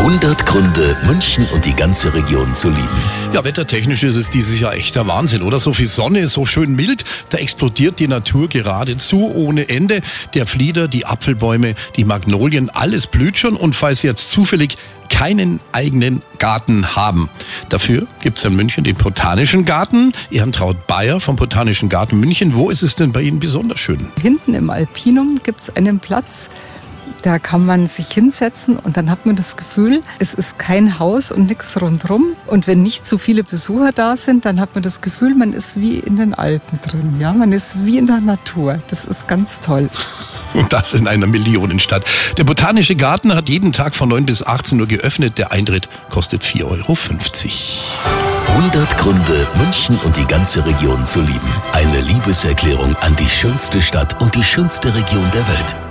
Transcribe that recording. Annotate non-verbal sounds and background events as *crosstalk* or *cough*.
100 Gründe, München und die ganze Region zu lieben. Ja, wettertechnisch ist es dieses Jahr echter Wahnsinn, oder? So viel Sonne, so schön mild, da explodiert die Natur geradezu ohne Ende. Der Flieder, die Apfelbäume, die Magnolien, alles blüht schon und falls Sie jetzt zufällig keinen eigenen Garten haben. Dafür gibt es in München den Botanischen Garten. Ehrentraut Bayer vom Botanischen Garten München. Wo ist es denn bei Ihnen besonders schön? Hinten im Alpinum gibt es einen Platz, da kann man sich hinsetzen und dann hat man das Gefühl, es ist kein Haus und nichts rundherum. Und wenn nicht zu viele Besucher da sind, dann hat man das Gefühl, man ist wie in den Alpen drin. Ja, man ist wie in der Natur. Das ist ganz toll. Und *laughs* das in einer Millionenstadt. Der Botanische Garten hat jeden Tag von 9 bis 18 Uhr geöffnet. Der Eintritt kostet 4,50 Euro. 100 Gründe, München und die ganze Region zu lieben. Eine Liebeserklärung an die schönste Stadt und die schönste Region der Welt.